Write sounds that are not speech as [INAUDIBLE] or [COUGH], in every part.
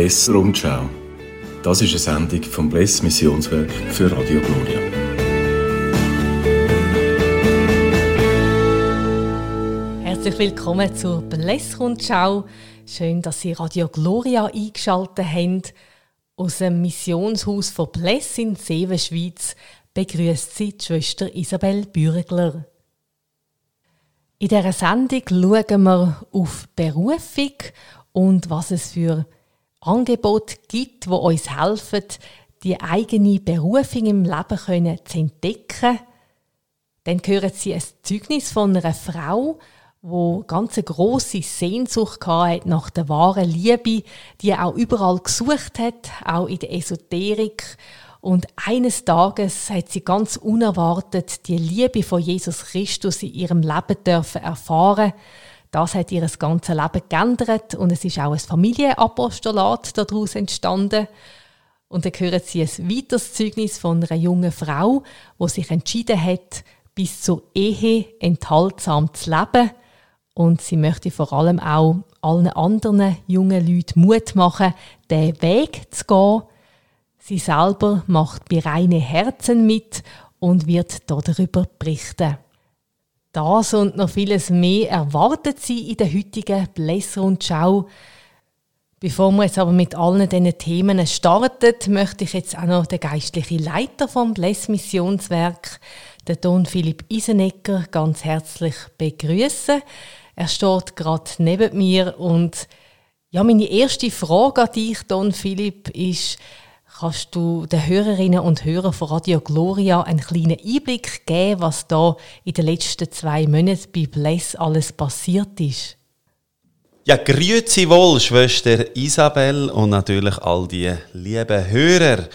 Bless Rundschau. Das ist eine Sendung vom Bless Missionswerk für Radio Gloria. Herzlich willkommen zur Bless Rundschau. Schön, dass Sie Radio Gloria eingeschaltet haben. Aus dem Missionshaus von Bless in Seven, Schweiz begrüßt Sie die Schwester Isabel Bürgler. In dieser Sendung schauen wir auf Berufung und was es für Angebote gibt, die uns helfen, die eigene Berufung im Leben können zu entdecken. Dann hören Sie ein Zeugnis von einer Frau, wo ganz eine große Sehnsucht hatte nach der wahren Liebe, die auch überall gesucht hat, auch in der Esoterik und eines Tages hat sie ganz unerwartet die Liebe von Jesus Christus in ihrem Leben dürfen erfahren. Das hat ihr ganzes Leben geändert und es ist auch ein Familienapostolat daraus entstanden. Und dann hören Sie ein weiteres Zeugnis von einer jungen Frau, die sich entschieden hat, bis zur Ehe enthaltsam zu leben. Und sie möchte vor allem auch allen anderen jungen Leuten Mut machen, den Weg zu gehen, Sie selber macht bei reine Herzen mit und wird darüber berichten. Das und noch vieles mehr erwartet Sie in der heutigen Blässer-und-Schau. Bevor wir jetzt aber mit allen diesen Themen starten, möchte ich jetzt auch noch den geistlichen Leiter vom Bless Missionswerk, den Don Philipp Isenegger, ganz herzlich begrüßen. Er steht gerade neben mir und ja, meine erste Frage an dich, Don Philipp, ist, Kannst du den Hörerinnen und Hörern von Radio Gloria einen kleinen Einblick geben, was da in den letzten zwei Monaten bei Bless alles passiert ist? Ja, grüezi wohl, Schwester Isabel und natürlich all die lieben Hörer.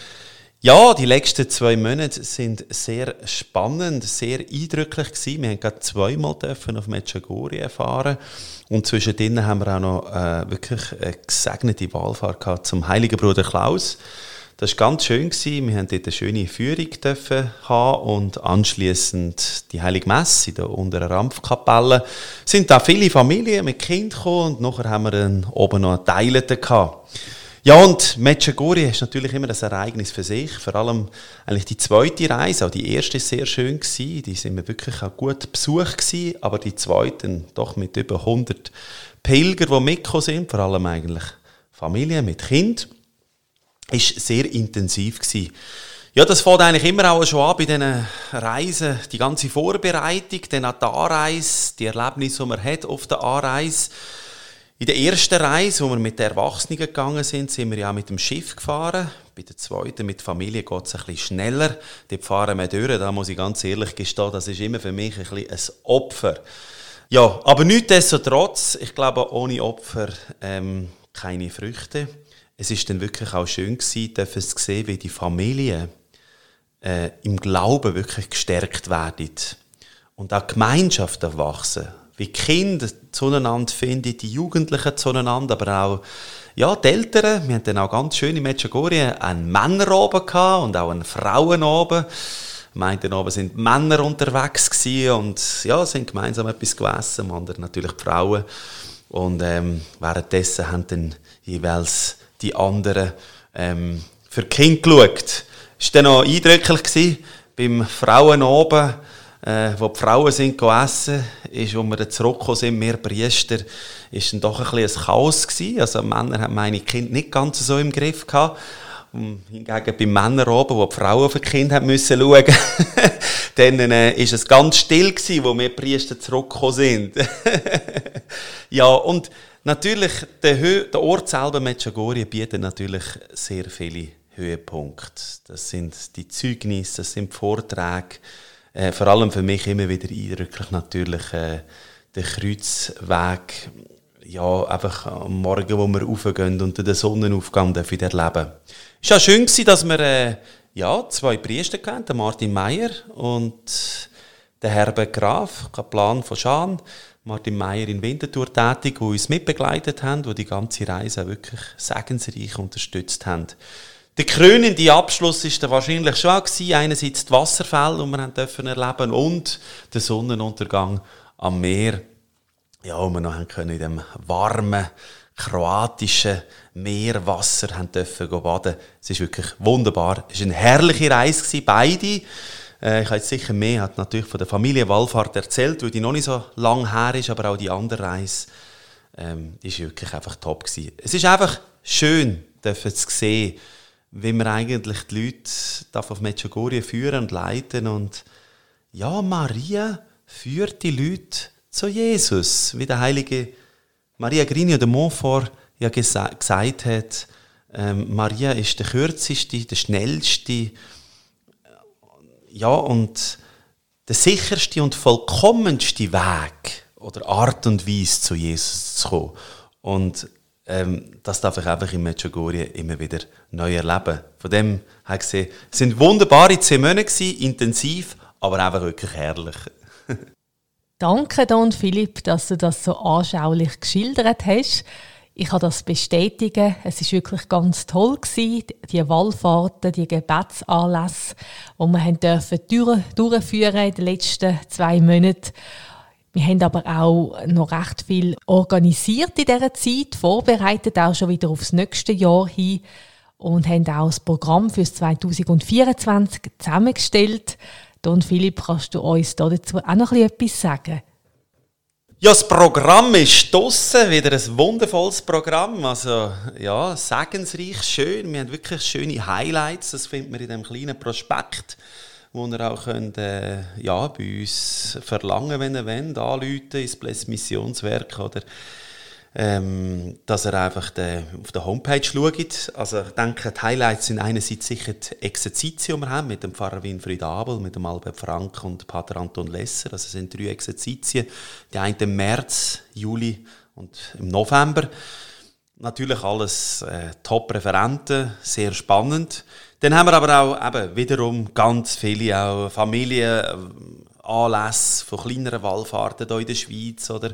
Ja, die letzten zwei Monate sind sehr spannend, sehr eindrücklich gewesen. Wir haben gerade zweimal dürfen auf Medjugorje erfahren und zwischendrin haben wir auch noch äh, wirklich eine gesegnete Wahlfahrt gehabt zum Heiligen Bruder Klaus. Das war ganz schön. Gewesen. Wir haben dort eine schöne Führung dürfen haben und anschließend die Heilige Messe in der unteren Rampfkapelle. Es sind da viele Familien mit Kindern gekommen und nachher haben wir dann oben noch einen Teileten gehabt. Ja, und Medjugorje ist natürlich immer ein Ereignis für sich. Vor allem eigentlich die zweite Reise, auch die erste ist sehr schön gewesen. Die sind wir wirklich auch gut besucht gewesen, aber die zweite doch mit über 100 Pilger, die mitgekommen sind, vor allem eigentlich Familien mit Kind ist sehr intensiv gewesen. Ja, das fängt eigentlich immer auch schon an bei diesen Reisen, die ganze Vorbereitung, dann auch die Anreise, die Erlebnisse, die man hat auf der Anreise. In der ersten Reise, wo wir mit den Erwachsenen gegangen sind, sind wir ja mit dem Schiff gefahren. Bei der zweiten mit Familie geht es ein bisschen schneller. Die fahren wir durch. Da muss ich ganz ehrlich gestehen, das ist immer für mich ein bisschen ein Opfer. Ja, aber nichtsdestotrotz, ich glaube, ohne Opfer ähm, keine Früchte es ist dann wirklich auch schön gewesen, zu sehen, wie die Familie äh, im Glauben wirklich gestärkt werden und auch Gemeinschaft erwachsen. Wie die Kinder zueinander finden, die Jugendlichen zueinander, aber auch ja, die Eltern. Wir hatten dann auch ganz schön in Medjugorje einen Männer oben und auch einen Frauen oben. Meinten oben sind Männer unterwegs und ja, sind gemeinsam etwas gegessen, andere natürlich die Frauen. Und ähm, währenddessen haben dann jeweils die anderen ähm, für die Kinder geschaut. Das war dann noch eindrücklich gewesen, beim Frauen oben, äh, wo die Frauen sind essen, ist, wo wir zurückgekommen sind, mehr Priester, ist dann doch ein bisschen ein Chaos gewesen. Also Männer haben meine Kinder nicht ganz so im Griff gehabt. Und hingegen bei Männern oben, wo die Frauen auf die Kinder haben müssen schauen, [LAUGHS] dann äh, ist es ganz still gewesen, wo wir Priester zurückgekommen sind. [LAUGHS] ja, und Natürlich, der, Hö der Ort selber, Medjugorje, bietet natürlich sehr viele Höhepunkte. Das sind die Zeugnisse, das sind die Vorträge. Äh, vor allem für mich immer wieder eindrücklich natürlich äh, der Kreuzweg. Ja, einfach am Morgen, wo wir raufgehen und den Sonnenaufgang dürfen erleben. Es war auch schön, dass wir äh, ja, zwei Priester hatten, Martin Meyer und der Herbert Graf, Kaplan von Schaan. Martin Meyer in Winterthur tätig, die uns mitbegleitet haben, die die ganze Reise wirklich segensreich unterstützt haben. Der krönende Abschluss ist dann wahrscheinlich schon gewesen. einerseits die Wasserfälle, die wir dürfen erleben und der Sonnenuntergang am Meer, ja, wo wir noch können in dem warmen kroatischen Meerwasser haben dürfen baden. Es ist wirklich wunderbar. Es war eine herrliche Reise, beide. Äh, ich habe sicher mehr, hat natürlich von der Familie Wallfahrt erzählt, weil die noch nicht so lang her ist, aber auch die andere Reise ähm, ist wirklich einfach top gewesen. Es ist einfach schön, zu sehen, wie wir eigentlich die Leute auf Medjugorje führen und leiten und ja, Maria führt die Leute zu Jesus, wie der heilige Maria Grini de Montfort ja gesagt hat. Ähm, Maria ist der kürzeste, der schnellste, ja, und der sicherste und vollkommenste Weg oder Art und Weise zu Jesus zu kommen. Und ähm, das darf ich einfach in Medjugorje immer wieder neu erleben. Von dem ich gesehen, es sind wunderbare zehn Monate intensiv, aber einfach wirklich herrlich. [LAUGHS] Danke, Don Philipp, dass du das so anschaulich geschildert hast. Ich kann das bestätigen. Es ist wirklich ganz toll gewesen, die Wallfahrten, die Gebetsanlässe, die wir haben dürfen durchführen in den letzten zwei Monaten. Wir haben aber auch noch recht viel organisiert in dieser Zeit, vorbereitet auch schon wieder aufs nächste Jahr hin und haben auch das Programm für 2024 zusammengestellt. Don Philipp, kannst du uns dazu auch noch etwas sagen? Ja, das Programm ist draussen, wieder ein wundervolles Programm. Also, ja, segensreich, schön. Wir haben wirklich schöne Highlights. Das findet man in dem kleinen Prospekt, wo ihr auch könnt, äh, ja, bei uns verlangen, wenn ihr wollt, anrufen ins Bless Missionswerk oder ähm, dass er einfach de, auf der Homepage schaut. Also ich denke, die Highlights sind einerseits sicher die Exerzitien, die wir haben, mit dem Pfarrer Winfried Abel, mit dem Albert Frank und Pater Anton Lesser. Also es sind drei Exerzitien. Die eine im März, Juli und im November. Natürlich alles äh, Top-Referenten, sehr spannend. Dann haben wir aber auch eben wiederum ganz viele auch Familien, Anlässe von kleineren Wallfahrten hier in der Schweiz oder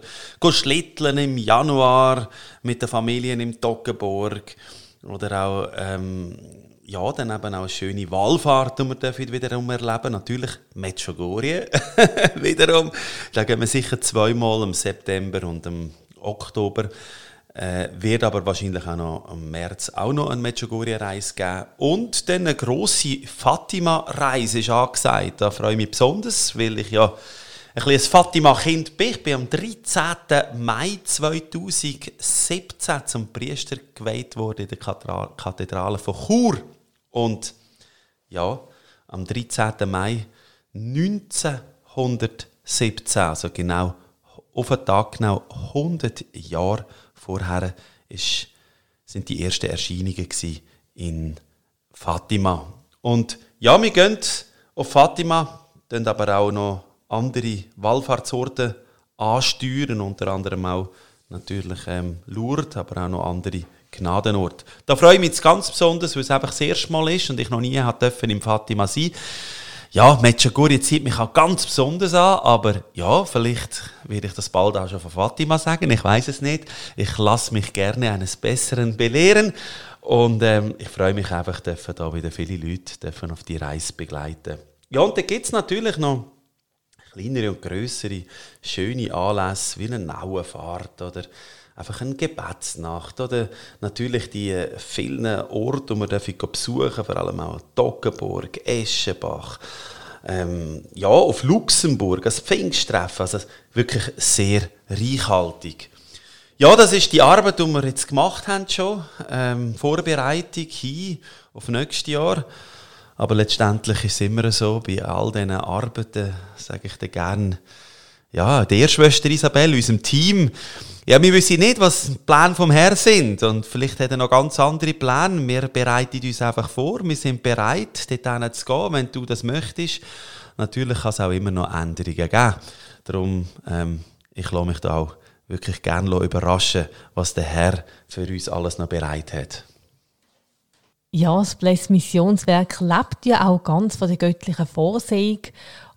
schlitteln im Januar mit den Familien im Toggenburg oder auch ähm, ja, dann eben auch eine schöne Wallfahrt, die wir wiederum erleben Natürlich Medjugorje [LAUGHS] wiederum. Da gehen wir sicher zweimal im September und im Oktober. Äh, wird aber wahrscheinlich auch noch im März auch noch eine Medjugorje-Reise geben. Und dann eine grosse Fatima-Reise ist angesagt. Da freue ich mich besonders, weil ich ja ein kleines Fatima-Kind bin. Ich bin am 13. Mai 2017 zum Priester geweiht worden in der Kathedrale von Chur. Und ja, am 13. Mai 1917, also genau auf den Tag genau 100 Jahre Vorher ist, sind die ersten Erscheinungen in Fatima. Und ja, wir gehen auf Fatima, dann aber auch noch andere Wallfahrtsorte ansteuern, unter anderem auch natürlich ähm, Lourdes, aber auch noch andere Gnadenorte. Da freue ich mich ganz besonders, weil es einfach das erste Mal ist und ich noch nie dürfen im Fatima sein ja, Medjugorje zieht mich auch ganz besonders an, aber ja, vielleicht werde ich das bald auch schon von Fatima sagen, ich weiß es nicht. Ich lasse mich gerne eines Besseren belehren und ähm, ich freue mich einfach, dürfen da wieder viele Leute auf die Reise begleiten. Ja, und dann gibt es natürlich noch kleinere und größere schöne Anlässe wie eine Nauenfahrt oder einfach eine Gebetsnacht oder natürlich die vielen Orte, die man besuchen darf, vor allem auch Toggenburg, Eschenbach, ähm, ja, auf Luxemburg, das Pfingsttreffen, also wirklich sehr reichhaltig. Ja, das ist die Arbeit, die wir jetzt gemacht haben schon, ähm, Vorbereitung hin auf nächstes Jahr. Aber letztendlich ist es immer so, bei all diesen Arbeiten, sage ich dir gerne, ja, der Schwester Isabel, unserem Team, ja, wir wissen nicht, was die Pläne vom Herrn sind. Und vielleicht hat er noch ganz andere Pläne. Wir bereiten uns einfach vor. Wir sind bereit, dort zu gehen, wenn du das möchtest. Natürlich kann es auch immer noch Änderungen geben. Darum, ähm, ich lasse mich da auch wirklich gerne überraschen, was der Herr für uns alles noch bereit hat. Ja, das Bless Missionswerk lebt ja auch ganz von der göttlichen Vorsehung.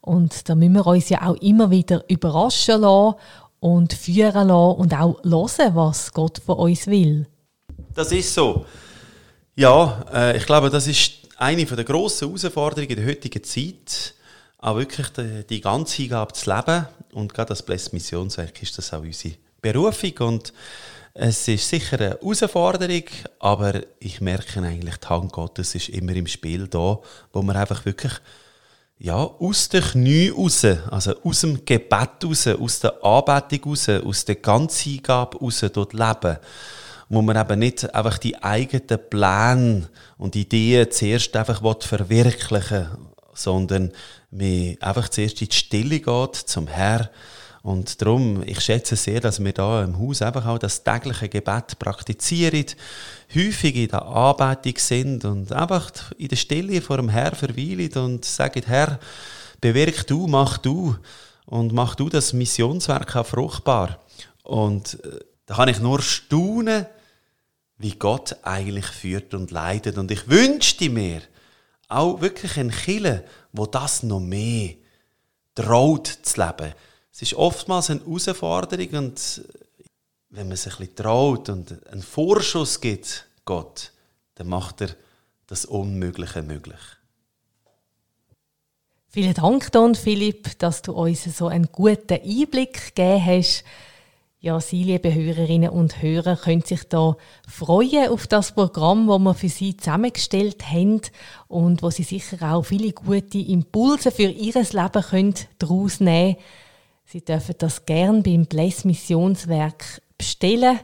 Und da müssen wir uns ja auch immer wieder überraschen lassen und führen lassen und auch hören, was Gott von uns will. Das ist so. Ja, äh, ich glaube, das ist eine der grossen Herausforderungen der heutigen Zeit, auch wirklich die, die ganze Hingabe zu leben. Und gerade das Bless Missionswerk ist das auch unsere Berufung. Und Es ist sicher eine Herausforderung, aber ich merke eigentlich, die Hand Gottes ist immer im Spiel da, wo man einfach wirklich ja, aus den Knie raus, also aus dem Gebet raus, aus der Anbetung raus, aus der ganzen Hingabe raus dort leben. Wo man eben nicht einfach die eigenen Pläne und Ideen zuerst einfach verwirklichen will, sondern man einfach zuerst in die Stille geht zum Herrn und darum, ich schätze sehr, dass wir da im Haus einfach auch das tägliche Gebet praktizieren, häufig in der Anbetung sind und einfach in der Stille vor dem Herrn verweilen und sagen, Herr, bewirk du, mach du und mach du das Missionswerk auch fruchtbar. Und äh, da kann ich nur staunen, wie Gott eigentlich führt und leitet. Und ich wünschte mir auch wirklich ein Kille, wo das noch mehr traut zu leben es ist oftmals eine Herausforderung und wenn man sich ein bisschen traut und einen Vorschuss gibt, Gott, dann macht er das Unmögliche möglich. Vielen Dank, Don Philipp, dass du uns so einen guten Einblick gegeben hast. Ja, Sie, liebe Hörerinnen und Hörer, können sich da freuen auf das Programm, das wir für Sie zusammengestellt haben und wo Sie sicher auch viele gute Impulse für Ihr Leben daraus nehmen können Sie dürfen das gern beim Bless Missionswerk bestellen.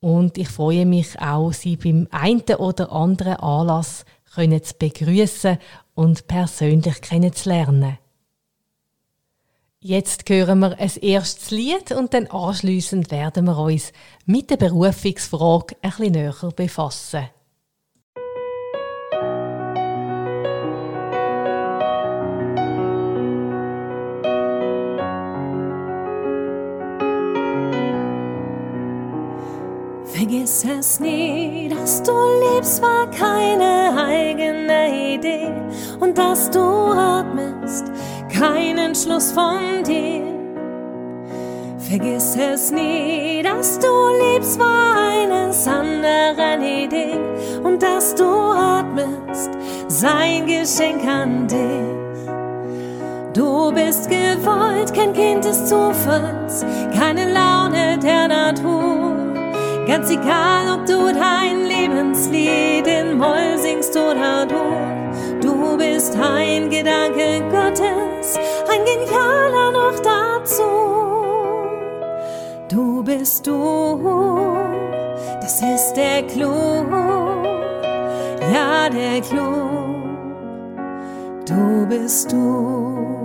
Und ich freue mich auch, Sie beim einen oder anderen Anlass können zu begrüßen und persönlich kennenzulernen. Jetzt hören wir ein erstes Lied und dann anschließend werden wir uns mit der Berufungsfrage ein bisschen näher befassen. Vergiss es nie, dass du liebst, war keine eigene Idee und dass du atmest, kein Entschluss von dir. Vergiss es nie, dass du liebst, war eines anderen Idee und dass du atmest, sein Geschenk an dich. Du bist gewollt, kein Kind des Zufalls, keine Laune der Natur. Ganz egal, ob du dein Lebenslied in Moll singst oder du, du bist ein Gedanke Gottes, ein genialer noch dazu. Du bist du, das ist der Clou, ja der Clou, du bist du.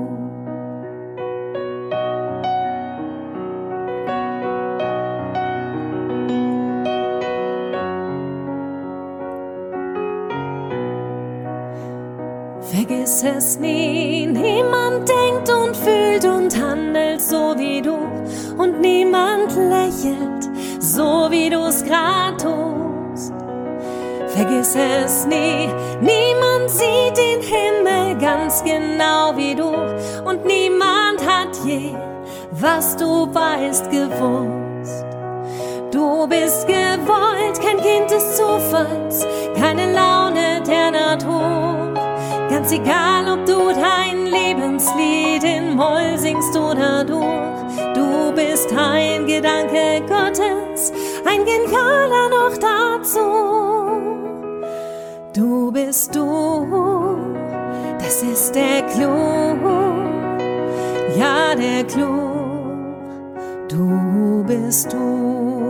Es nie, niemand denkt und fühlt und handelt so wie du und niemand lächelt so wie du's grad tust. Vergiss es nie, niemand sieht den Himmel ganz genau wie du und niemand hat je, was du weißt, gewusst. Du bist gewollt, kein Kind des Zufalls, keine Laune der Natur. Ganz egal, ob du dein Lebenslied in Moll singst oder durch, du bist ein Gedanke Gottes, ein genialer noch dazu. Du bist du, das ist der Clou, ja der Clou, du bist du.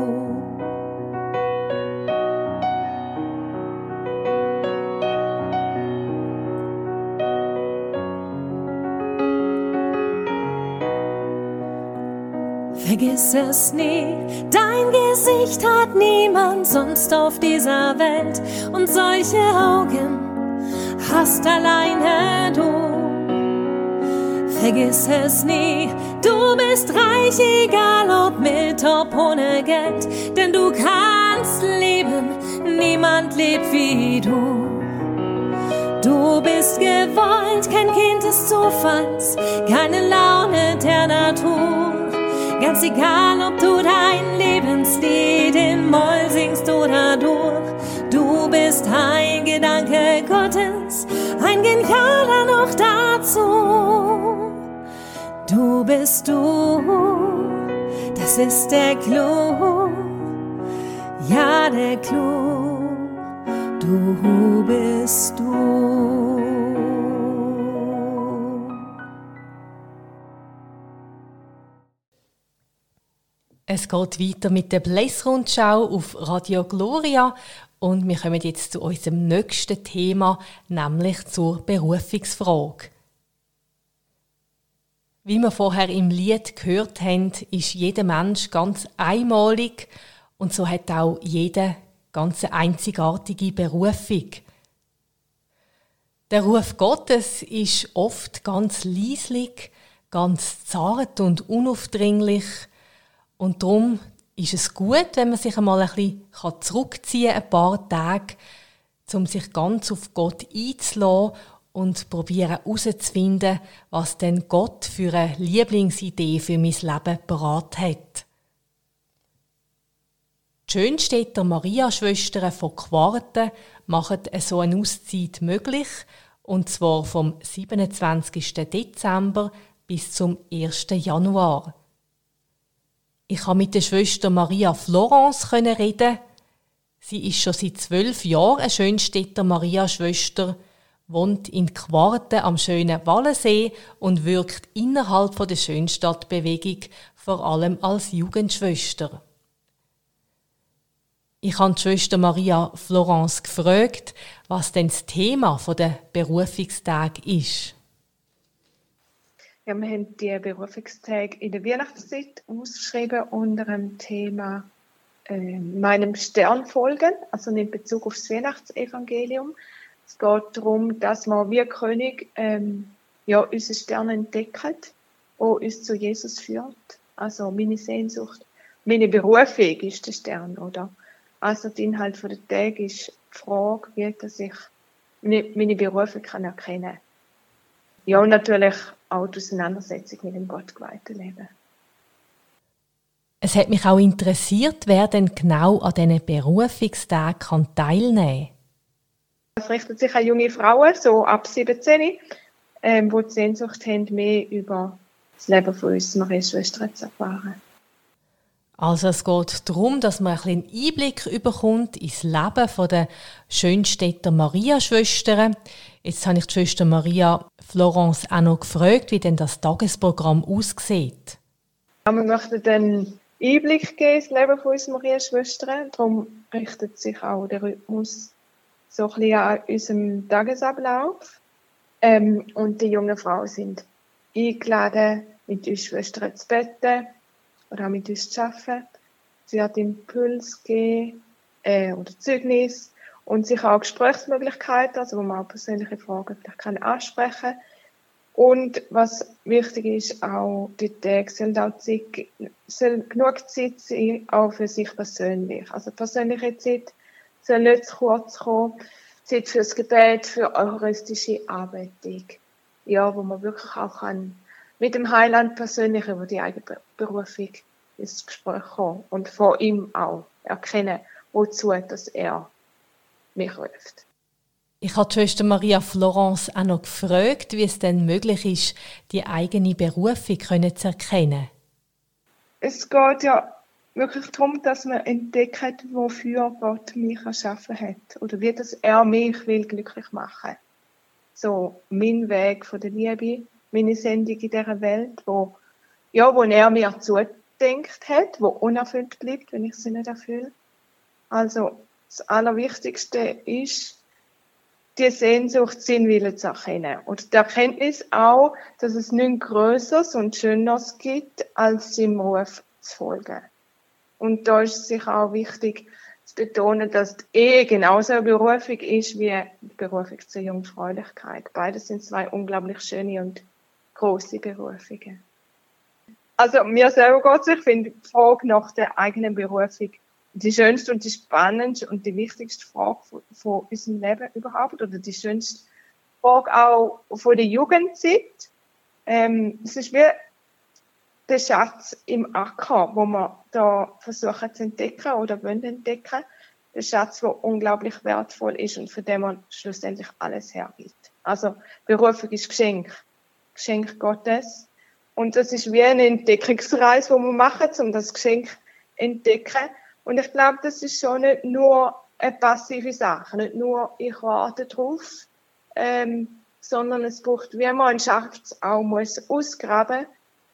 Vergiss es nie, dein Gesicht hat niemand sonst auf dieser Welt. Und solche Augen hast alleine du. Vergiss es nie, du bist reich, egal ob mit, ob ohne Geld, denn du kannst leben, niemand lebt wie du. Du bist gewollt, kein Kind des Zufalls, keine Laune der Natur. Ganz egal, ob du dein Lebenslied in Moll singst oder durch, du bist ein Gedanke Gottes, ein genialer noch dazu. Du bist du, das ist der Clou, ja der Clou, du bist du. Es geht weiter mit der Blässrundschau auf Radio Gloria und wir kommen jetzt zu unserem nächsten Thema, nämlich zur Berufungsfrage. Wie wir vorher im Lied gehört haben, ist jeder Mensch ganz einmalig und so hat auch jeder ganz einzigartige Berufung. Der Ruf Gottes ist oft ganz leislich, ganz zart und unaufdringlich und darum ist es gut, wenn man sich einmal ein bisschen zurückziehen kann, ein paar Tage, um sich ganz auf Gott einzulassen und probieren herauszufinden, was denn Gott für eine Lieblingsidee für mein Leben parat hat. Die Schönstädter Maria-Schwestern von Quarten machen so eine Auszeit möglich, und zwar vom 27. Dezember bis zum 1. Januar. Ich konnte mit der Schwester Maria Florence reden. Sie ist schon seit zwölf Jahren eine Schönstädter Maria-Schwester, wohnt in Quarten am schönen Wallensee und wirkt innerhalb der Schönstadtbewegung vor allem als Jugendschwester. Ich habe die Schwester Maria Florence gefragt, was denn das Thema der Berufungstag ist. Wir haben die Berufungstage in der Weihnachtszeit ausgeschrieben unter dem Thema äh, meinem Stern folgen, also in Bezug auf das Weihnachtsevangelium. Es geht darum, dass man wie König ähm, ja, unseren Stern entdeckt, der uns zu Jesus führt. Also meine Sehnsucht, meine Berufung ist der Stern, oder? Also der Inhalt von der Tag ist die Frage, wie dass ich meine Berufung kann erkennen kann. Ja, und natürlich auch die Auseinandersetzung mit dem gottgeweihten Leben. Es hat mich auch interessiert, wer denn genau an diesen Berufungstagen teilnehmen kann. Es richtet sich an junge Frauen, so ab 17, ähm, die die Sehnsucht haben, mehr über das Leben von uns Maria-Schwestern zu erfahren. Also es geht darum, dass man einen Einblick bekommt ins Leben der Schönstädter Maria-Schwestern. Jetzt habe ich die Schwester Maria Florence auch noch gefragt, wie denn das Tagesprogramm aussieht. wir möchten einen Einblick geben ins Leben von uns Maria-Schwestern. Darum richtet sich auch der Rhythmus so ein bisschen an unserem Tagesablauf. Ähm, und die jungen Frauen sind eingeladen, mit uns Schwestern zu beten oder auch mit uns zu arbeiten. Sie hat Impuls geben äh, oder Zeugnis und sicher auch Gesprächsmöglichkeiten, also wo man auch persönliche Fragen vielleicht kann ansprechen und was wichtig ist, auch die Tage sollen auch Zeit, soll genug Zeit sein, auch für sich persönlich. Also persönliche Zeit soll nicht zu kurz kommen. Zeit fürs Gebet, für eucharistische Arbeitung. Ja, wo man wirklich auch kann mit dem Heiland persönlich über die eigene Berufung ins Gespräch kommen und von ihm auch erkennen, wozu dass er mich ruft. Ich habe Schwester Maria Florence auch noch gefragt, wie es denn möglich ist, die eigene Berufung zu erkennen. Es geht ja wirklich darum, dass man entdeckt, wofür Gott mich erschaffen hat oder wie das er mich will glücklich machen. So mein Weg von der Liebe, meine Sendung in dieser Welt, wo ja, wo er mir zudenkt hat, wo unerfüllt bleibt, wenn ich sie nicht erfülle. Also das Allerwichtigste ist, die Sehnsucht, Sinnwille zu erkennen. Und die Erkenntnis auch, dass es nichts Größeres und Schöneres gibt, als dem Ruf zu folgen. Und da ist es sicher auch wichtig zu betonen, dass die Ehe genauso eine Berufung ist wie die Berufung zur Jungfräulichkeit. Beides sind zwei unglaublich schöne und große Berufungen. Also mir selber geht ich finde die Frage nach der eigenen Berufung die schönste und die spannendste und die wichtigste Frage von, von unserem Leben überhaupt oder die schönste Frage auch von der Jugendzeit. Ähm, es ist wie der Schatz im Acker, wo wir da versuchen zu entdecken oder wollen entdecken. Der Schatz, der unglaublich wertvoll ist und für den man schlussendlich alles hergibt. Also Berufung ist Geschenk. Geschenk Gottes. Und das ist wie eine Entdeckungsreise, die wir machen, um das Geschenk zu entdecken. Und ich glaube, das ist schon nicht nur eine passive Sache, nicht nur ich warte drauf, ähm, sondern es braucht, wie man schafft auch muss ausgraben,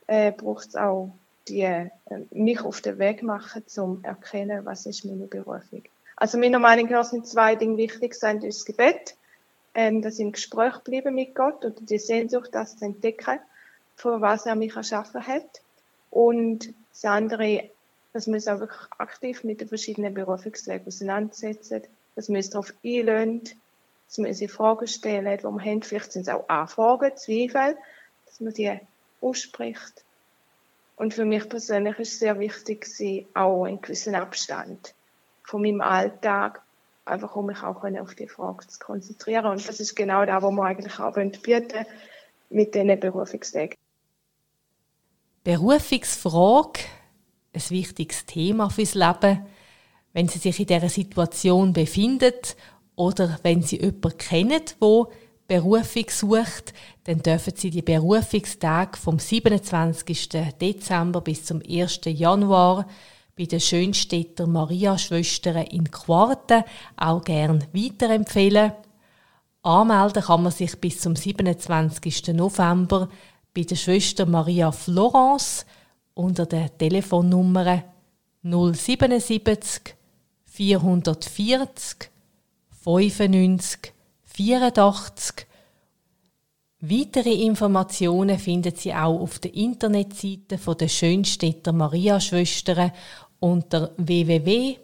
äh, braucht es auch die, äh, mich auf den Weg machen, zum erkennen, was ist meine Berufung. Also meiner Meinung nach sind zwei Dinge wichtig, sind das Gebet, ähm, dass ich im Gespräch bleiben mit Gott oder die Sehnsucht, das zu entdecken, für was er mich erschaffen hat. Und das andere, dass wir uns auch wirklich aktiv mit den verschiedenen Berufungswegen auseinandersetzen, dass wir uns darauf einlösen, dass wir uns Fragen stellen, die wir haben. Vielleicht sind es auch Anfragen, Zweifel, dass man die ausspricht. Und für mich persönlich ist es sehr wichtig, auch einen gewissen Abstand von meinem Alltag, einfach um mich auch auf die Frage zu konzentrieren. Und das ist genau da, wo wir eigentlich auch bieten mit diesen Berufungswegen. Berufungsfrage, ein wichtiges Thema fürs Leben. Wenn Sie sich in dieser Situation befinden oder wenn Sie jemanden kennen, der Berufung sucht, dann dürfen Sie die Berufungstage vom 27. Dezember bis zum 1. Januar bei den Schönstädter Maria-Schwestern in Quarten auch gern weiterempfehlen. Anmelden kann man sich bis zum 27. November bei der Schwester Maria Florence unter der Telefonnummer 077 440 95 84. Weitere Informationen finden Sie auch auf der Internetseite der Schönstädter Maria-Schwestern unter www.s-ms.org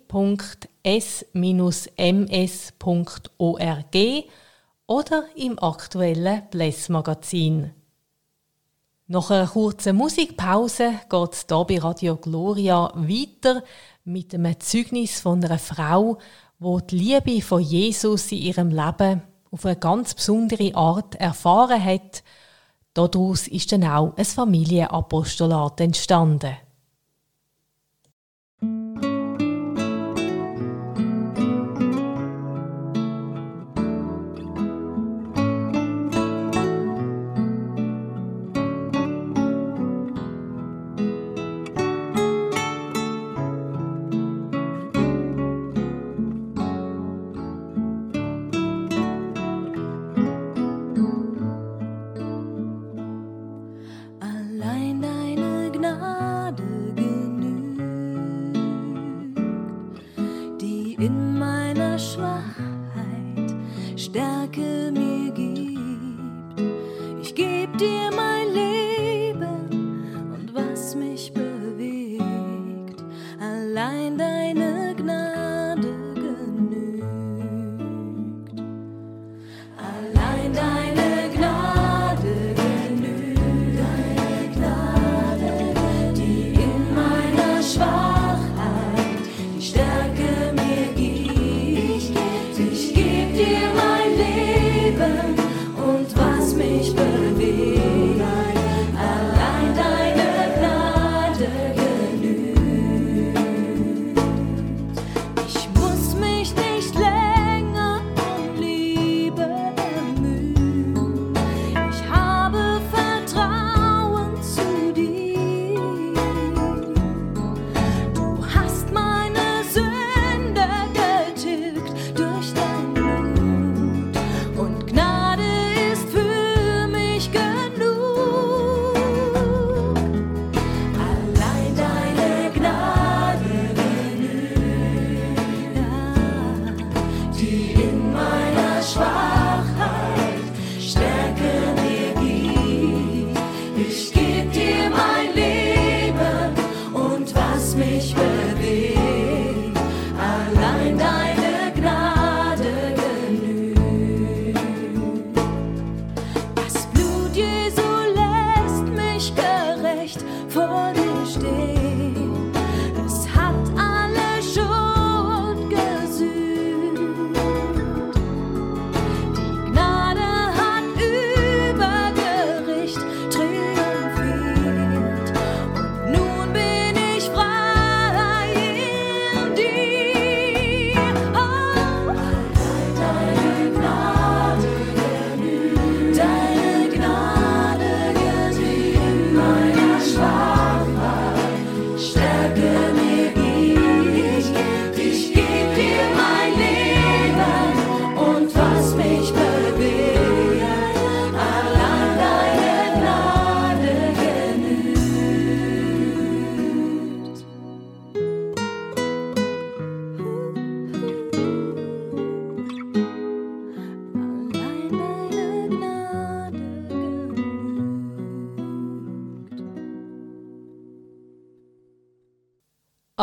oder im aktuellen Bless-Magazin. Nach einer kurzen Musikpause geht es hier bei Radio Gloria weiter mit einem Zeugnis von einer Frau, die die Liebe von Jesus in ihrem Leben auf eine ganz besondere Art erfahren hat. Daraus ist dann auch ein Familienapostolat entstanden.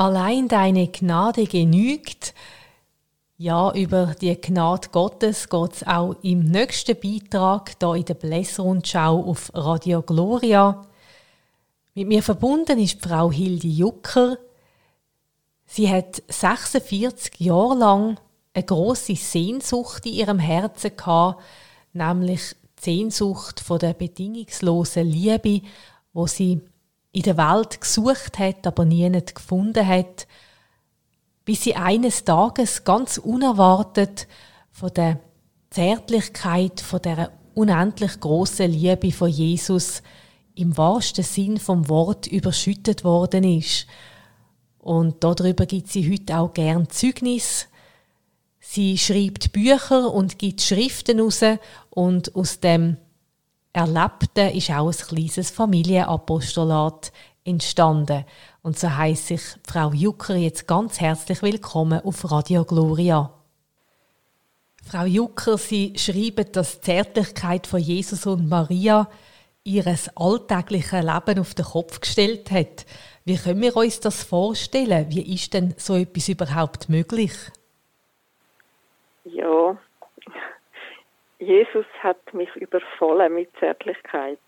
Allein deine Gnade genügt. Ja, über die Gnade Gottes geht es auch im nächsten Beitrag hier in der Blässerrundschau auf Radio Gloria. Mit mir verbunden ist Frau Hilde Jucker. Sie hat 46 Jahre lang eine große Sehnsucht in ihrem Herzen gehabt, nämlich die Sehnsucht von der bedingungslosen Liebe, wo sie in der Welt gesucht hat, aber nie nicht gefunden hat, bis sie eines Tages ganz unerwartet von der Zärtlichkeit, von der unendlich großen Liebe von Jesus im wahrsten Sinn vom Wort überschüttet worden ist. Und darüber gibt sie heute auch gern Zeugnis. Sie schreibt Bücher und gibt Schriften raus und aus dem Erlebten ist auch ein kleines Familienapostolat entstanden. Und so heiße ich Frau Jucker jetzt ganz herzlich willkommen auf Radio Gloria. Frau Jucker, Sie schreiben, dass die Zärtlichkeit von Jesus und Maria ihres alltäglichen Leben auf den Kopf gestellt hat. Wie können wir uns das vorstellen? Wie ist denn so etwas überhaupt möglich? Ja, Jesus hat mich überfallen mit Zärtlichkeit.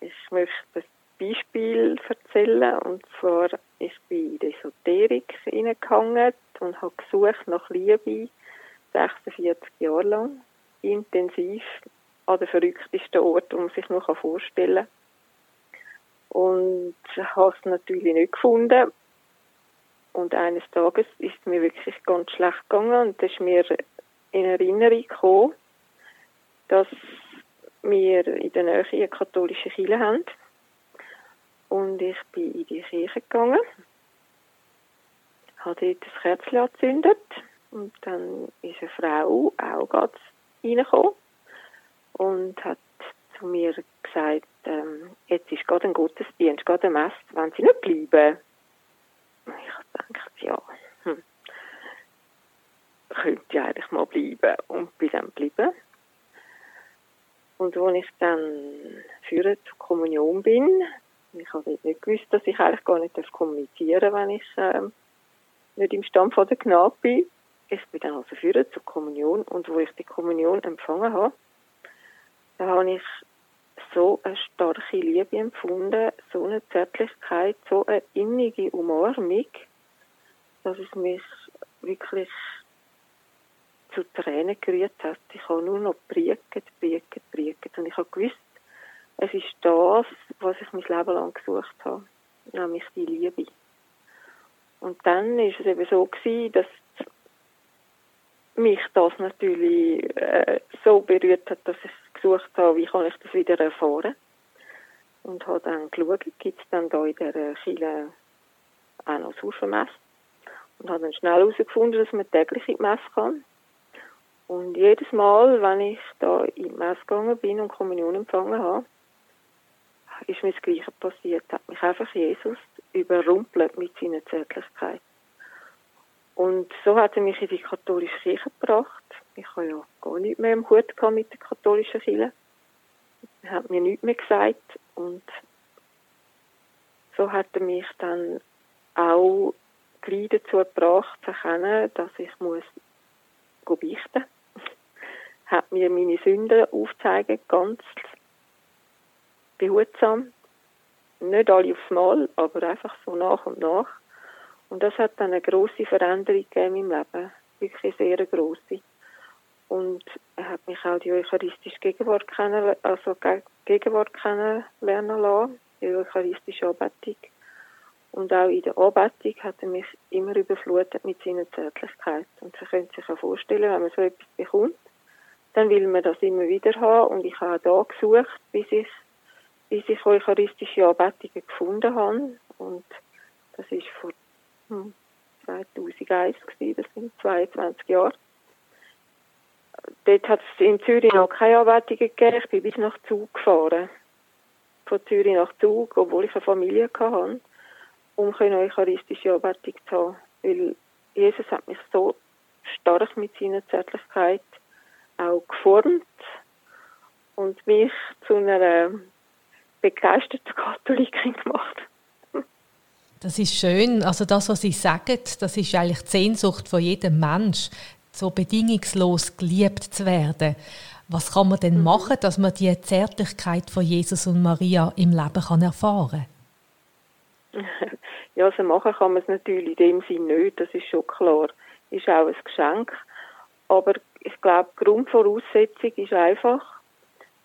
Ich möchte ein Beispiel erzählen. Und zwar, ich bin in die Esoterik hineingehangen und habe gesucht nach Liebe 46 Jahre lang. Intensiv an den verrücktesten Ort, um sich noch vorstellen kann. Und habe es natürlich nicht gefunden. Und eines Tages ist es mir wirklich ganz schlecht gegangen und es ist mir in Erinnerung gekommen, dass wir in der Nähe eine katholische Kirche haben. Und ich bin in die Kirche gegangen, habe dort das Kerzchen angezündet und dann ist eine Frau auch gerade reingekommen und hat zu mir gesagt, ähm, jetzt ist gerade ein Gottesdienst, gerade ein Mess, wenn Sie nicht bleiben. Und ich dachte, ja, hm, könnte ich eigentlich mal bleiben und bin dann geblieben. Und als ich dann führe zur Kommunion bin, ich habe nicht gewusst, dass ich eigentlich gar nicht kommunizieren darf, wenn ich äh, nicht im Stamm von der Gnade bin. Ich bin dann also führen zur Kommunion und wo ich die Kommunion empfangen habe, da habe ich so eine starke Liebe empfunden, so eine Zärtlichkeit, so eine innige Umarmung, dass es mich wirklich zu Tränen gerührt hat. Ich habe nur noch prieket, prieket, prieket. Und ich habe gewusst, es ist das, was ich mein Leben lang gesucht habe, nämlich die Liebe. Und dann ist es eben so gewesen, dass mich das natürlich äh, so berührt hat, dass ich gesucht habe, wie kann ich das wieder erfahren. Und habe dann geschaut, gibt es dann da in der Kirche auch noch Sauermesse. Und habe dann schnell herausgefunden, dass man täglich in die Messe kann. Und jedes Mal, wenn ich da in die Messe gegangen bin und Kommunion empfangen habe, ist mir das Gleiche passiert. Hat mich einfach Jesus überrumpelt mit seiner Zärtlichkeit. Und so hat er mich in die katholische Kirche gebracht. Ich habe ja gar nicht mehr im Hut mit der katholischen Kirche. Er hat mir nichts mehr gesagt. Und so hat er mich dann auch gleich dazu gebracht, zu erkennen, dass ich muss beichten hat mir meine Sünden aufzeigen, ganz behutsam. Nicht alle aufs Mal, aber einfach so nach und nach. Und das hat dann eine große Veränderung gegeben im Leben. Wirklich sehr große. Und er hat mich auch die eucharistische Gegenwart kennen, also Gegenwart kennenlernen lassen, die eucharistische Anbetung. Und auch in der Anbetung hat er mich immer überflutet mit seiner Zärtlichkeit. Und Sie können sich ja vorstellen, wenn man so etwas bekommt, dann will man das immer wieder haben. Und ich habe da gesucht, bis ich, bis ich eucharistische Anbetungen gefunden habe. Und das ist vor hm, 2001 gewesen, das sind 22 Jahre. Dort hat es in Zürich noch keine Anbetungen gegeben. Ich bin bis nach Zug gefahren. Von Zürich nach Zug, obwohl ich eine Familie hatte, um eine eucharistische Anbetung zu haben. Weil Jesus hat mich so stark mit seiner Zärtlichkeit auch geformt und mich zu einer begeisterten Katholikin gemacht. Das ist schön. Also das, was Sie sagen, das ist eigentlich die Sehnsucht von jedem Mensch, so bedingungslos geliebt zu werden. Was kann man denn mhm. machen, dass man die Zärtlichkeit von Jesus und Maria im Leben kann erfahren [LAUGHS] Ja, also machen kann man es natürlich in dem Sinne nicht, das ist schon klar. Ist auch ein Geschenk. Aber ich glaube, die Grundvoraussetzung ist einfach,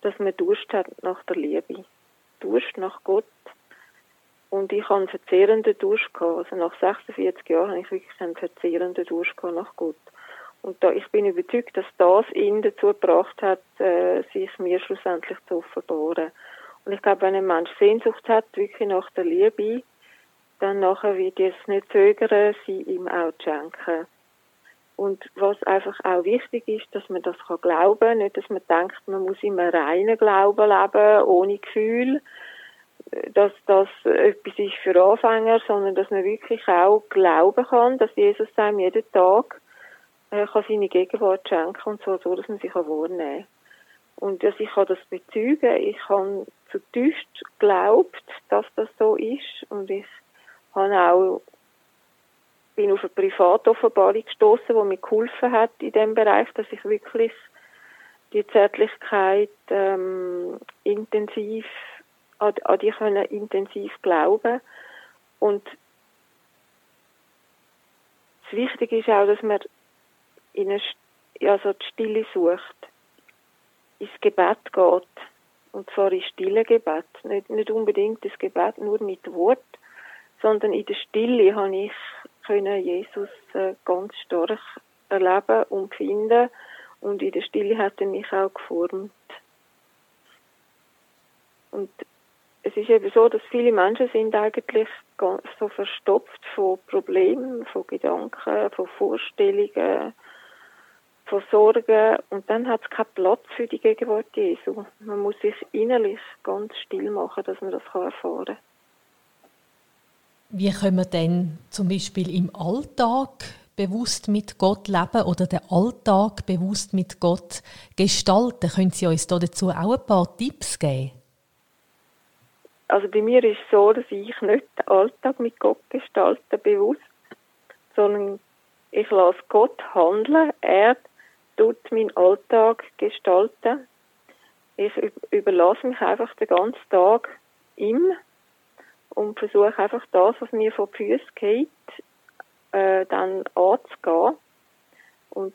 dass man Durst hat nach der Liebe. Durst nach Gott. Und ich habe einen verzehrenden Durst gehabt. Also nach 46 Jahren habe ich wirklich einen verzehrenden Durst gehabt nach Gott. Und da, ich bin überzeugt, dass das ihn dazu gebracht hat, äh, sich mir schlussendlich zu offenbaren. Und ich glaube, wenn ein Mensch Sehnsucht hat, wirklich nach der Liebe, dann nachher wird es nicht zögern, sie ihm auch zu schenken. Und was einfach auch wichtig ist, dass man das kann glauben, nicht, dass man denkt, man muss immer reinen Glauben leben, ohne Gefühl, dass das etwas ist für Anfänger, sondern dass man wirklich auch glauben kann, dass Jesus einem jeden Tag er kann seine Gegenwart schenken und zwar so, dass man sich wahrnehmen kann. Und dass ich kann das bezeugen, ich habe zutiefst geglaubt, dass das so ist und ich habe auch bin auf eine Privatoffenbarung gestoßen, die mir geholfen hat in dem Bereich, dass ich wirklich die Zärtlichkeit ähm, intensiv an, an die können intensiv glauben und das Wichtige ist auch, dass man in eine, also die Stille sucht, ins Gebet geht. Und zwar in stille Gebet. Nicht, nicht unbedingt das Gebet nur mit Wort, sondern in der Stille habe ich können Jesus äh, ganz stark erleben und finden. Und in der Stille hat er mich auch geformt. Und es ist eben so, dass viele Menschen sind eigentlich so verstopft von Problemen, von Gedanken, von Vorstellungen, von Sorgen und dann hat es keinen Platz für die Gegenwart Jesu. Man muss sich innerlich ganz still machen, dass man das erfahren kann. Wie können wir denn zum Beispiel im Alltag bewusst mit Gott leben oder den Alltag bewusst mit Gott gestalten? Können Sie uns dazu auch ein paar Tipps geben? Also bei mir ist es so, dass ich nicht den Alltag mit Gott gestalte bewusst, sondern ich lasse Gott handeln. Er tut meinen Alltag gestalten. Ich überlasse mich einfach den ganzen Tag ihm und versuche einfach das, was mir vor die Füße geht, äh, dann anzugehen. Und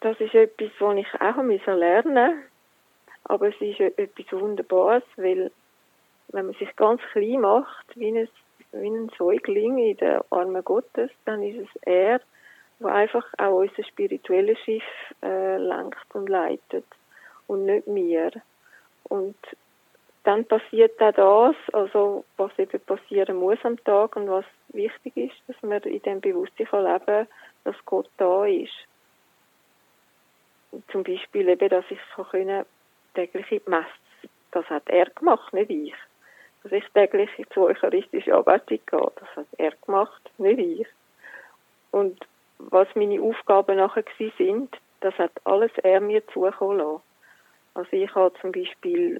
das ist etwas, was ich auch lernen musste. Aber es ist etwas Wunderbares, weil wenn man sich ganz klein macht, wie ein, wie ein Säugling in den Armen Gottes, dann ist es er, wo einfach auch unser spirituelles Schiff äh, lenkt und leitet und nicht mir. Und dann passiert auch das, also was eben passieren muss am Tag und was wichtig ist, dass man in dem Bewusstsein leben kann, dass Gott da ist. Zum Beispiel eben, dass ich können, täglich in die Messe, das hat er gemacht, nicht ich. Dass ich täglich zur eucharistischen Anbetung gehe, das hat er gemacht, nicht ich. Und was meine Aufgaben nachher sind, das hat alles er mir zukommen lassen. Also ich habe zum Beispiel,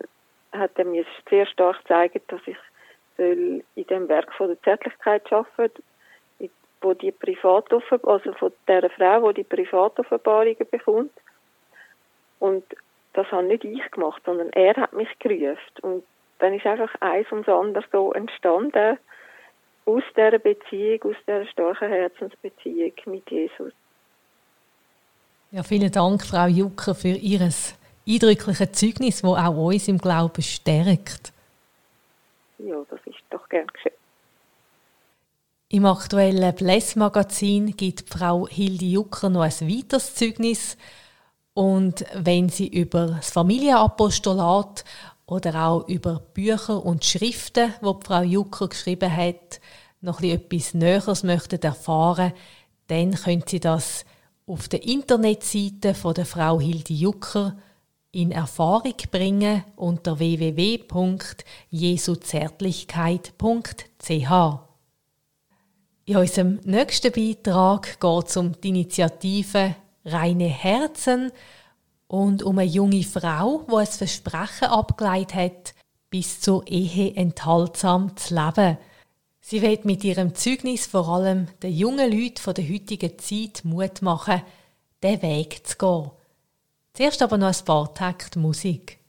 hat er mir sehr stark gezeigt, dass ich soll in dem Werk von der Zärtlichkeit arbeiten, wo die Privatoffenbarung, also von der Frau, die die Privatoffenbarungen bekommt. Und das habe nicht ich gemacht, sondern er hat mich gerufen. Und dann ist einfach eins das andere so entstanden, aus dieser Beziehung, aus dieser starken Herzensbeziehung mit Jesus. Ja, vielen Dank, Frau Jucker, für Ihr eindrückliches Zeugnis, das auch uns im Glauben stärkt. Ja, das ist doch gern geschehen. Im aktuellen Bless-Magazin gibt Frau Hilde Jucker noch ein weiteres Zeugnis. Und wenn sie über das Familienapostolat oder auch über Bücher und Schriften, die Frau Jucker geschrieben hat, noch etwas Näheres möchten erfahren, dann können Sie das auf der Internetseite von der Frau Hilde Jucker in Erfahrung bringen unter www.jesuzärtlichkeit.ch. In unserem nächsten Beitrag geht es um die Initiative Reine Herzen und um eine junge Frau, die ein Versprechen abgeleitet hat, bis zur Ehe enthaltsam zu leben. Sie wird mit ihrem Zeugnis vor allem den jungen Leuten der heutigen Zeit Mut machen, den Weg zu gehen. Zuerst aber noch ein paar Takte Musik.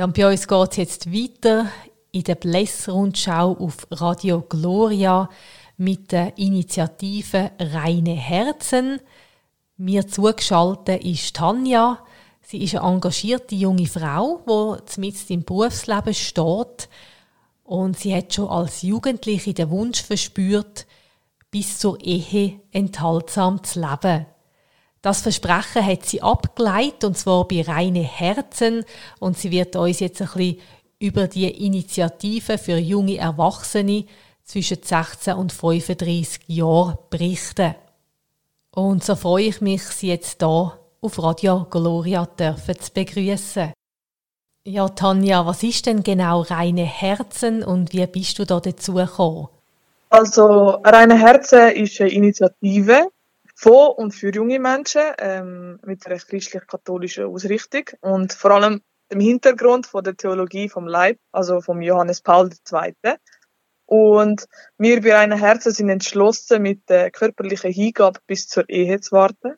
Ja, und bei uns geht es jetzt weiter in der Bless-Rundschau auf Radio Gloria mit der Initiative Reine Herzen. Mir zugeschaltet ist Tanja. Sie ist eine engagierte junge Frau, die mitten im Berufsleben steht. Und sie hat schon als Jugendliche den Wunsch verspürt, bis zur Ehe enthaltsam zu leben. Das Versprechen hat sie abgeleitet, und zwar bei Reine Herzen. Und sie wird uns jetzt ein bisschen über die Initiative für junge Erwachsene zwischen 16 und 35 Jahren berichten. Und so freue ich mich, Sie jetzt hier auf Radio Gloria zu begrüßen. Ja, Tanja, was ist denn genau Reine Herzen und wie bist du da dazu gekommen? Also, Reine Herzen ist eine Initiative von und für junge Menschen ähm, mit einer christlich-katholischen Ausrichtung und vor allem im Hintergrund von der Theologie vom Leib, also vom Johannes Paul II. Und wir bei Reine Herzen sind entschlossen, mit der körperlichen Hingabe bis zur Ehe zu warten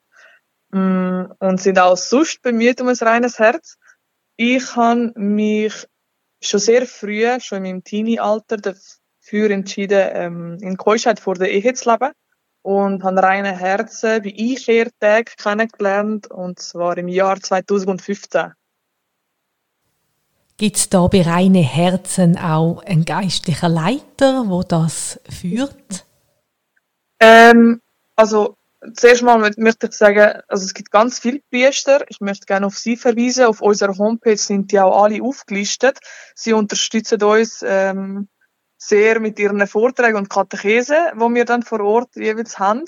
mm, und sind auch sonst bemüht um ein reines Herz. Ich habe mich schon sehr früh, schon in meinem Teenie-Alter, dafür entschieden, ähm, in Keuschheit vor der Ehe zu leben und habe reine Herzen bei Einkehrtag kennengelernt und zwar im Jahr 2015. Gibt es da bei reine Herzen auch einen geistlichen Leiter, wo das führt? Ähm, also zuerst mal möchte ich sagen, also es gibt ganz viele Priester. Ich möchte gerne auf sie verweisen. Auf unserer Homepage sind die auch alle aufgelistet. Sie unterstützen uns ähm, sehr mit ihren Vorträgen und Katechese, die wir dann vor Ort jeweils haben.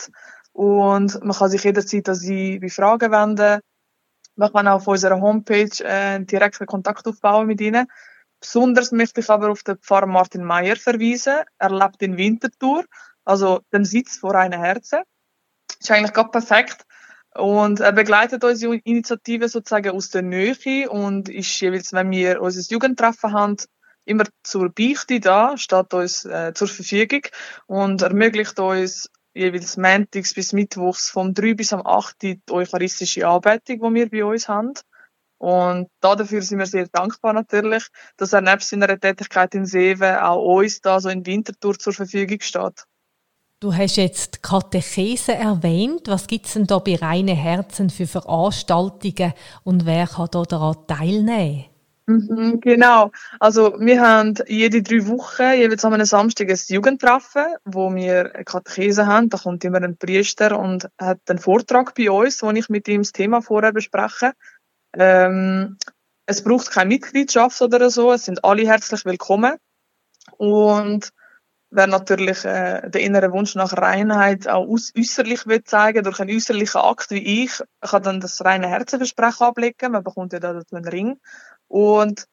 Und man kann sich jederzeit an sie bei Fragen wenden. Man kann auch auf unserer Homepage äh, direkten Kontakt aufbauen mit ihnen. Besonders möchte ich aber auf den Pfarrer Martin Meyer verweisen. Er lebt in Winterthur, also den Sitz vor einem Herzen ist eigentlich gerade perfekt. Und er begleitet unsere Initiative sozusagen aus der Nähe und ist jeweils, wenn wir unser Jugendtreffen haben, immer zur Beichte da, steht uns äh, zur Verfügung und ermöglicht uns jeweils montags bis mittwochs vom 3 bis am 8 die eucharistische Anbetung, die wir bei uns haben. Und dafür sind wir sehr dankbar natürlich, dass er nebst seiner Tätigkeit in Seven auch uns da so in Winterthur zur Verfügung steht. Du hast jetzt Katechese erwähnt. Was gibt es denn da bei reinen Herzen für Veranstaltungen und wer kann da daran teilnehmen? Mhm, genau. Also wir haben jede drei Wochen jeweils am Samstag ein Jugendtreffen, wo wir eine Katechese haben. Da kommt immer ein Priester und hat einen Vortrag bei uns, wo ich mit ihm das Thema vorher bespreche. Ähm, es braucht keine Mitgliedschaft oder so. Es sind alle herzlich willkommen. Und wer natürlich äh, den inneren Wunsch nach Reinheit auch äußerlich will zeigen, durch einen äußerlichen Akt wie ich, kann dann das reine Herzenversprechen ablegen. Man bekommt ja da einen Ring. Und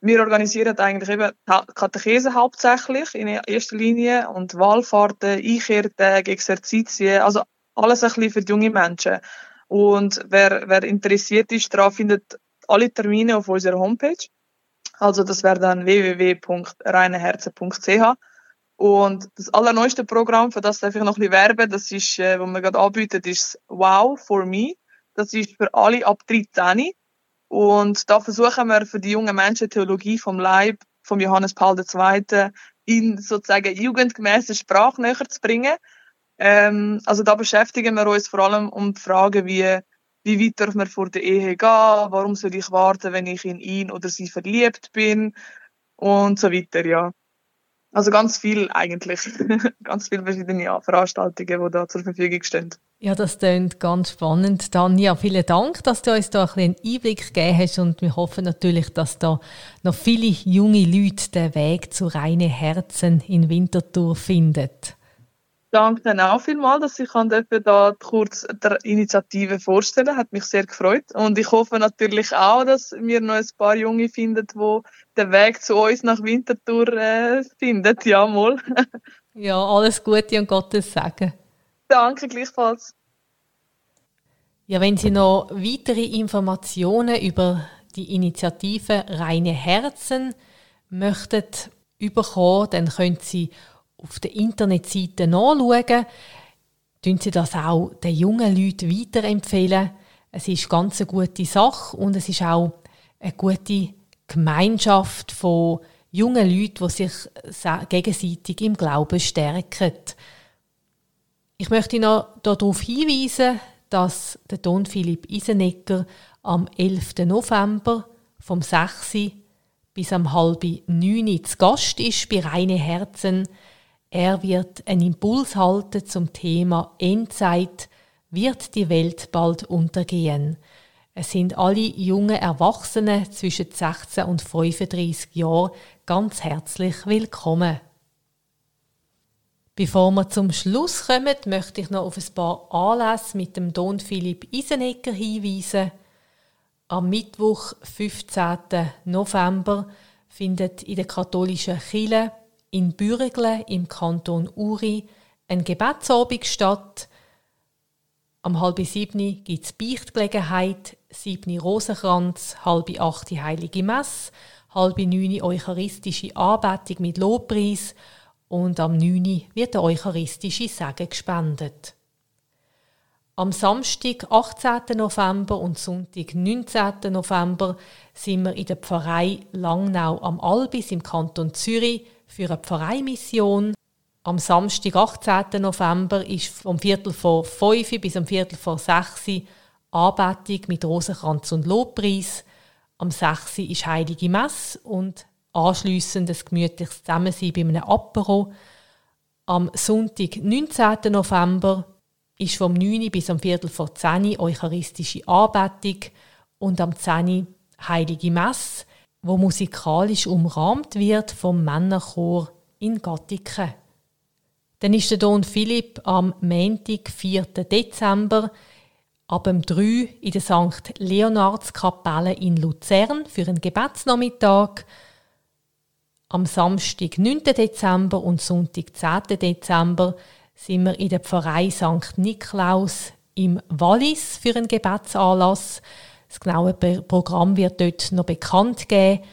wir organisieren eigentlich eben Katechese hauptsächlich in erster Linie und Wahlfahrten, Einkehrtage, Exerzitien, also alles ein bisschen für die jungen Menschen. Und wer, wer interessiert ist daran, findet alle Termine auf unserer Homepage. Also das wäre dann www.reineherzen.ch und das allerneueste Programm, für das darf ich noch ein bisschen werben, das ist, äh, was wir gerade anbieten, ist Wow for Me. Das ist für alle ab 13. Und da versuchen wir für die jungen Menschen Theologie vom Leib von Johannes Paul II. in sozusagen jugendgemäße Sprache näher zu bringen. Ähm, also da beschäftigen wir uns vor allem um die Fragen wie, wie weit darf man vor der Ehe gehen, warum soll ich warten, wenn ich in ihn oder sie verliebt bin und so weiter, ja. Also ganz viel eigentlich. [LAUGHS] ganz viele verschiedene Veranstaltungen, die da zur Verfügung stehen. Ja, das klingt ganz spannend. Tanja, vielen Dank, dass du uns da ein einen Einblick gegeben hast und wir hoffen natürlich, dass da noch viele junge Leute den Weg zu reinen Herzen in Winterthur finden danke dann auch vielmals, dass ich dafür da kurz der Initiative vorstellen Hat mich sehr gefreut. Und ich hoffe natürlich auch, dass wir noch ein paar Junge finden, die den Weg zu uns nach Winterthur äh, finden. Ja, mal. [LAUGHS] ja, alles Gute und Gottes Segen. Danke, gleichfalls. Ja, wenn Sie noch weitere Informationen über die Initiative Reine Herzen möchten bekommen, dann können Sie auf der Internetseite nachschauen. Tun Sie das auch den jungen Leuten weiterempfehlen. Es ist ganz eine gute Sache und es ist auch eine gute Gemeinschaft von jungen Leuten, die sich gegenseitig im Glauben stärken. Ich möchte noch darauf hinweisen, dass der Don Philipp Isenegger am 11. November vom 6. bis am halb 9. zu Gast ist bei Reine Herzen er wird einen Impuls halten zum Thema Endzeit, wird die Welt bald untergehen. Es sind alle jungen Erwachsenen zwischen 16 und 35 Jahren ganz herzlich willkommen. Bevor wir zum Schluss kommen, möchte ich noch auf ein paar Anlässe mit dem Don Philipp Isenegger hinweisen. Am Mittwoch, 15. November, findet in der katholischen Kirche in Bürgle im Kanton Uri ein Gebetsabend statt. Am halb sieben gibt es Beichtgelegenheit, sieben Rosenkranz, halb acht Heilige Messe, halb neun eucharistische Anbetung mit Lobpreis und am 9. wird der eucharistische Segen gespendet. Am Samstag, 18. November und Sonntag, 19. November, sind wir in der Pfarrei Langnau am Albis im Kanton Zürich für eine Pfarreimission. Am Samstag, 18. November, ist vom Viertel vor 5 bis am Viertel vor 6 Anbetung mit Rosenkranz und Lobpreis. Am 6. ist Heilige Messe und anschliessend ein gemütliches Zusammensein bei einem Apero. Am Sonntag, 19. November, ist vom 9. bis am Viertel vor 10 eucharistische Anbetung und am 10. Heilige Messe, wo musikalisch umrahmt wird vom Männerchor in Gattiken. Dann ist der Don Philipp am Montag, 4. Dezember, ab dem 3 in der St. Leonardskapelle in Luzern für einen Gebetsnachmittag am Samstag, 9. Dezember und Sonntag, 10. Dezember sind wir in der Pfarrei St. Niklaus im Wallis für einen Gebetsanlass. Das genaue Programm wird dort noch bekannt geben.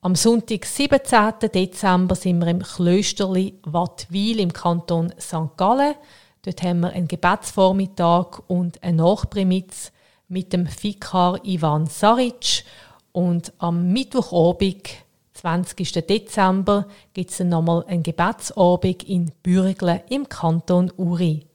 Am Sonntag, 17. Dezember, sind wir im Klösterli Wattwil im Kanton St. Gallen. Dort haben wir einen Gebetsvormittag und eine Nachprimitz mit dem Fikar Ivan Saric. Und am Mittwochabend 20. Dezember gibt es nochmal ein Gebetsabend in Bürgle im Kanton Uri.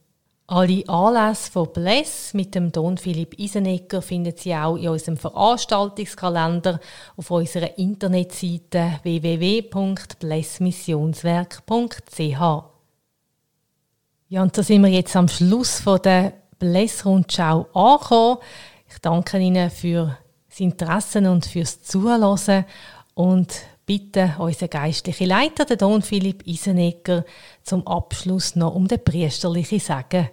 Alle Anlässe von Bless mit dem Don Philipp Isenegger finden Sie auch in unserem Veranstaltungskalender auf unserer Internetseite www.blessmissionswerk.ch. Ja, und da sind wir jetzt am Schluss von der Bless-Rundschau angekommen. Ich danke Ihnen für das Interesse und fürs Zuhören und bitte unseren geistlichen Leiter, den Don Philipp Isenegger, zum Abschluss noch um den priesterlichen Sagen.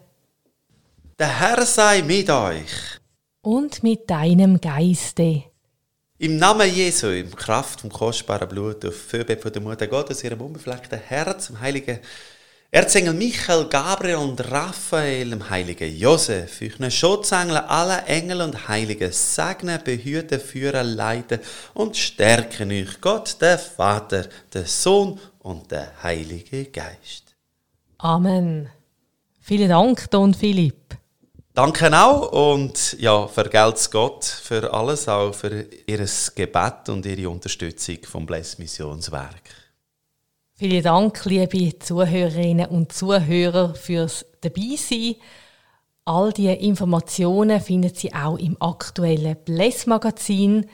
Der Herr sei mit euch. Und mit deinem Geiste. Im Namen Jesu, im Kraft vom kostbaren Blut, auf Fürbitte von der Mutter Gottes, ihrem unbefleckten Herz, im heiligen Erzengel Michael, Gabriel und Raphael, dem heiligen Josef, euren Schutzengel, alle Engel und Heiligen, segnen, behüten, führen, leiten und stärken euch Gott, der Vater, der Sohn und der Heilige Geist. Amen. Vielen Dank, Don Philipp. Danke auch und ja, vergelt's Gott für alles, auch für Ihr Gebet und Ihre Unterstützung vom Bless Missionswerk. Vielen Dank, liebe Zuhörerinnen und Zuhörer, fürs Dabeisein. All diese Informationen finden Sie auch im aktuellen Bless Magazin.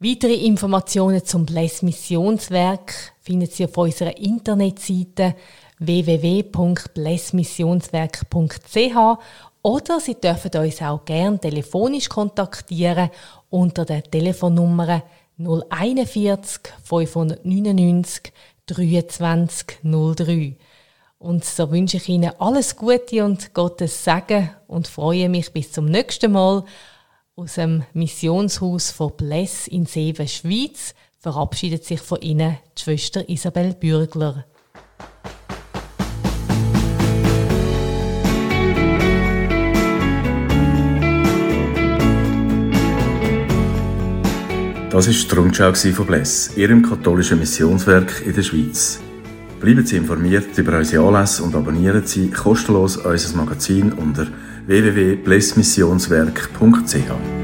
Weitere Informationen zum Bless Missionswerk finden Sie auf unserer Internetseite www.blessmissionswerk.ch oder Sie dürfen uns auch gerne telefonisch kontaktieren unter der Telefonnummer 041 599 2303. Und so wünsche ich Ihnen alles Gute und Gottes Segen und freue mich bis zum nächsten Mal aus dem Missionshaus von Bless in Seven, Schweiz. Verabschiedet sich von Ihnen die Schwester Isabel Bürgler. Das war die Rundschau von Bless, Ihrem katholischen Missionswerk in der Schweiz. Bleiben Sie informiert über unsere Anlässe und abonnieren Sie kostenlos unser Magazin unter www.blessmissionswerk.ch.